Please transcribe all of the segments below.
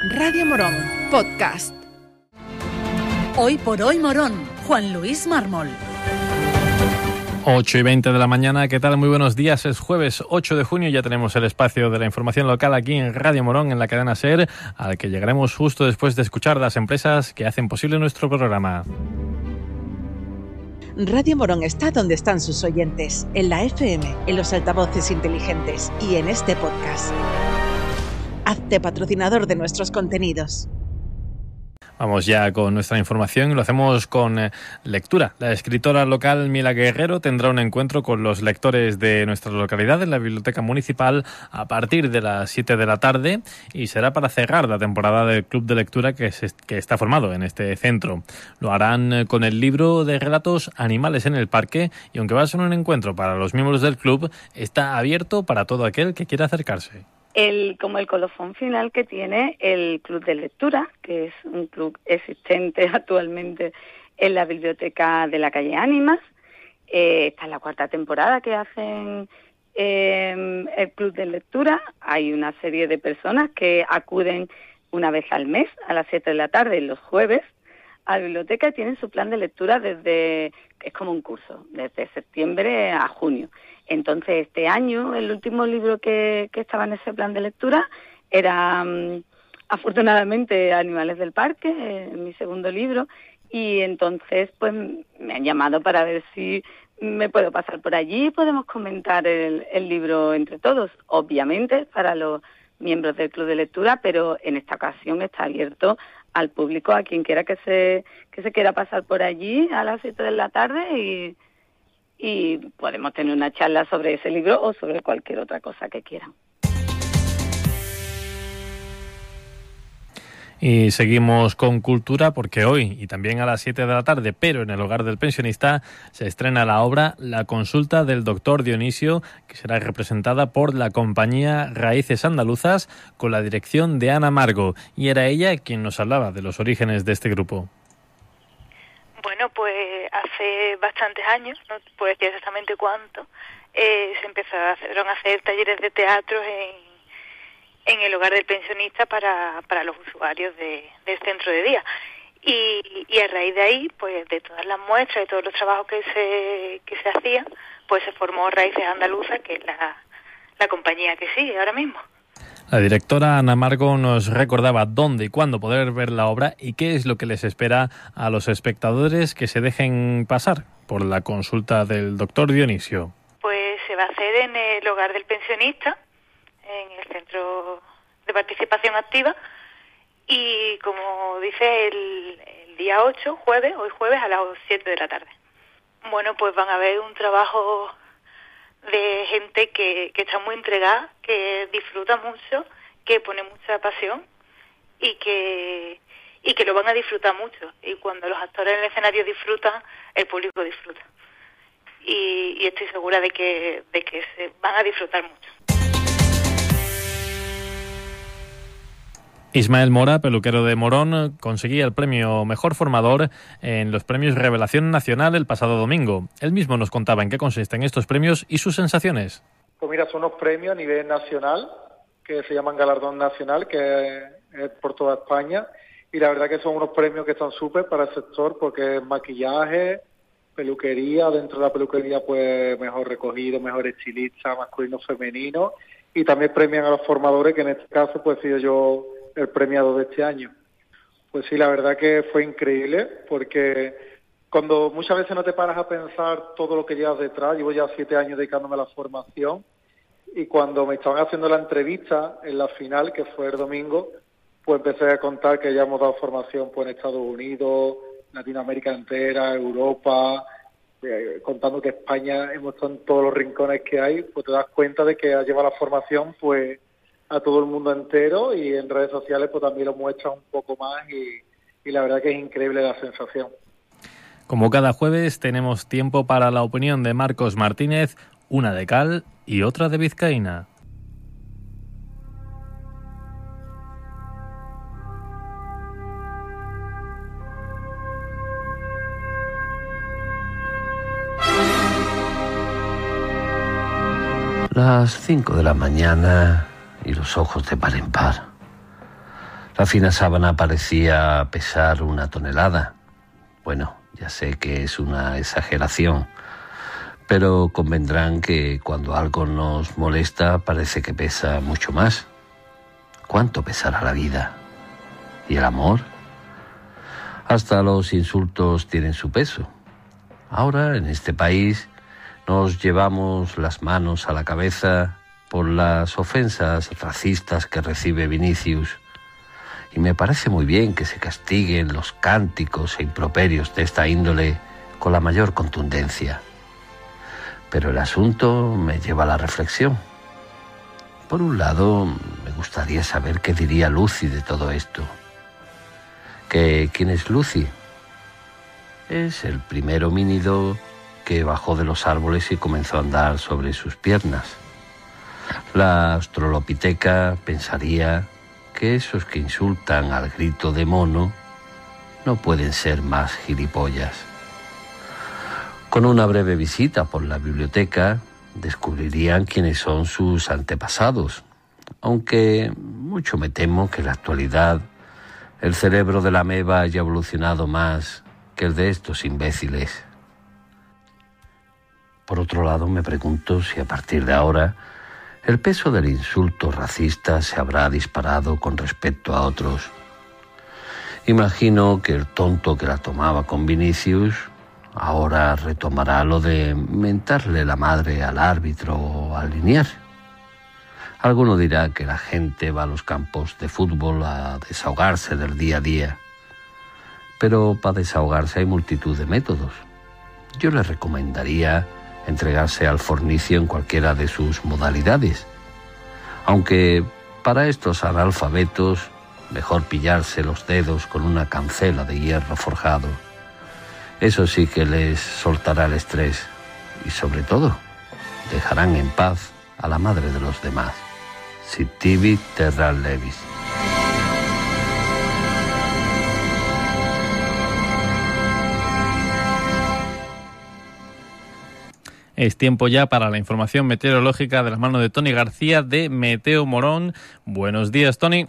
Radio Morón, podcast. Hoy por hoy Morón, Juan Luis Mármol. 8 y 20 de la mañana, ¿qué tal? Muy buenos días. Es jueves 8 de junio, ya tenemos el espacio de la información local aquí en Radio Morón, en la cadena SER, al que llegaremos justo después de escuchar las empresas que hacen posible nuestro programa. Radio Morón está donde están sus oyentes, en la FM, en los altavoces inteligentes y en este podcast. Hazte patrocinador de nuestros contenidos. Vamos ya con nuestra información y lo hacemos con eh, lectura. La escritora local Mila Guerrero tendrá un encuentro con los lectores de nuestra localidad en la Biblioteca Municipal a partir de las 7 de la tarde y será para cerrar la temporada del Club de Lectura que, que está formado en este centro. Lo harán eh, con el libro de relatos Animales en el Parque y aunque va a ser un encuentro para los miembros del club, está abierto para todo aquel que quiera acercarse el, como el colofón final que tiene el Club de Lectura, que es un club existente actualmente en la biblioteca de la calle Ánimas. Eh, esta es la cuarta temporada que hacen em, el Club de Lectura. Hay una serie de personas que acuden una vez al mes, a las 7 de la tarde, los jueves, a la biblioteca y tienen su plan de lectura desde, es como un curso, desde septiembre a junio. Entonces, este año, el último libro que, estaba en ese plan de lectura era, mm, afortunadamente, Animales del Parque, eh, mi segundo libro, y entonces, pues, me han llamado para ver si me puedo pasar por allí y podemos comentar el, libro entre todos. Obviamente, para los miembros del club de lectura, pero en esta ocasión está abierto al público, a quien quiera que se, que se quiera pasar por allí a las 7 de la tarde y y podemos tener una charla sobre ese libro o sobre cualquier otra cosa que quieran. Y seguimos con cultura porque hoy y también a las 7 de la tarde, pero en el hogar del pensionista, se estrena la obra La consulta del doctor Dionisio, que será representada por la compañía Raíces Andaluzas con la dirección de Ana Margo. Y era ella quien nos hablaba de los orígenes de este grupo. Bueno, pues hace bastantes años, no puedo decir exactamente cuánto, eh, se empezaron a hacer talleres de teatro en, en el hogar del pensionista para, para los usuarios de, del centro de día. Y, y, a raíz de ahí, pues de todas las muestras y todos los trabajos que se, que se hacían, pues se formó Raíces Andaluzas, que es la, la compañía que sigue ahora mismo. La directora Ana Margo nos recordaba dónde y cuándo poder ver la obra y qué es lo que les espera a los espectadores que se dejen pasar por la consulta del doctor Dionisio. Pues se va a hacer en el hogar del pensionista, en el centro de participación activa y como dice el, día 8, jueves, hoy jueves a las 7 de la tarde. Bueno, pues van a ver un trabajo gente que, está muy entregada, que disfruta mucho, que pone mucha pasión y que y que lo van a disfrutar mucho. Y cuando los actores en el escenario disfrutan, el público disfruta. Y, y estoy segura de que, de que se van a disfrutar mucho. Ismael Mora, peluquero de Morón, conseguía el premio Mejor Formador en los premios Revelación Nacional el pasado domingo. Él mismo nos contaba en qué consisten estos premios y sus sensaciones. Pues mira, son unos premios a nivel nacional que se llaman Galardón Nacional, que es por toda España. Y la verdad que son unos premios que están súper para el sector porque maquillaje, peluquería, dentro de la peluquería pues mejor recogido, mejor estilista, masculino, femenino. Y también premian a los formadores, que en este caso pues he sido yo el premiado de este año. Pues sí, la verdad que fue increíble porque cuando muchas veces no te paras a pensar todo lo que llevas detrás, llevo ya siete años dedicándome a la formación y cuando me estaban haciendo la entrevista en la final, que fue el domingo, pues empecé a contar que ya hemos dado formación pues, en Estados Unidos, Latinoamérica entera, Europa, eh, contando que España hemos estado en todos los rincones que hay, pues te das cuenta de que ha llevado la formación pues a todo el mundo entero y en redes sociales pues también lo muestra un poco más y, y la verdad que es increíble la sensación. Como cada jueves tenemos tiempo para la opinión de Marcos Martínez, una de cal y otra de vizcaína. Las cinco de la mañana y los ojos de par en par. La fina sábana parecía pesar una tonelada. Bueno, ya sé que es una exageración, pero convendrán que cuando algo nos molesta parece que pesa mucho más. ¿Cuánto pesará la vida? ¿Y el amor? Hasta los insultos tienen su peso. Ahora, en este país, nos llevamos las manos a la cabeza por las ofensas racistas que recibe Vinicius y me parece muy bien que se castiguen los cánticos e improperios de esta índole con la mayor contundencia. Pero el asunto me lleva a la reflexión. Por un lado, me gustaría saber qué diría Lucy de todo esto. ¿Que, ¿Quién es Lucy? Es el primer homínido que bajó de los árboles y comenzó a andar sobre sus piernas. La astrolopiteca pensaría que esos que insultan al grito de mono no pueden ser más gilipollas. Con una breve visita por la biblioteca descubrirían quiénes son sus antepasados, aunque mucho me temo que en la actualidad el cerebro de la meba haya evolucionado más que el de estos imbéciles. Por otro lado, me pregunto si a partir de ahora el peso del insulto racista se habrá disparado con respecto a otros. Imagino que el tonto que la tomaba con Vinicius ahora retomará lo de mentarle la madre al árbitro o al linear. Alguno dirá que la gente va a los campos de fútbol a desahogarse del día a día. Pero para desahogarse hay multitud de métodos. Yo le recomendaría entregarse al fornicio en cualquiera de sus modalidades. Aunque para estos analfabetos mejor pillarse los dedos con una cancela de hierro forjado. Eso sí que les soltará el estrés y sobre todo dejarán en paz a la madre de los demás. Sitivi Terra Levis. Es tiempo ya para la información meteorológica de las manos de Tony García de Meteo Morón. Buenos días, Tony.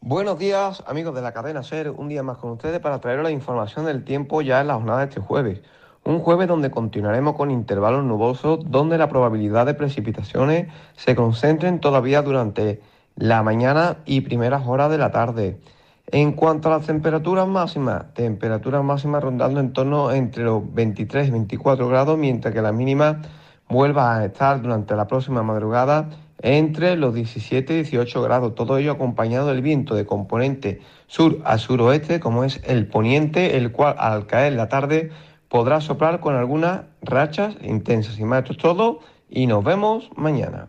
Buenos días, amigos de la cadena SER. Un día más con ustedes para traer la información del tiempo ya en la jornada de este jueves. Un jueves donde continuaremos con intervalos nubosos, donde la probabilidad de precipitaciones se concentren todavía durante la mañana y primeras horas de la tarde. En cuanto a las temperaturas máximas, temperaturas máximas rondando en torno entre los 23 y 24 grados, mientras que la mínima vuelva a estar durante la próxima madrugada entre los 17 y 18 grados, todo ello acompañado del viento de componente sur a suroeste, como es el poniente, el cual al caer la tarde podrá soplar con algunas rachas intensas. Y más, esto es todo y nos vemos mañana.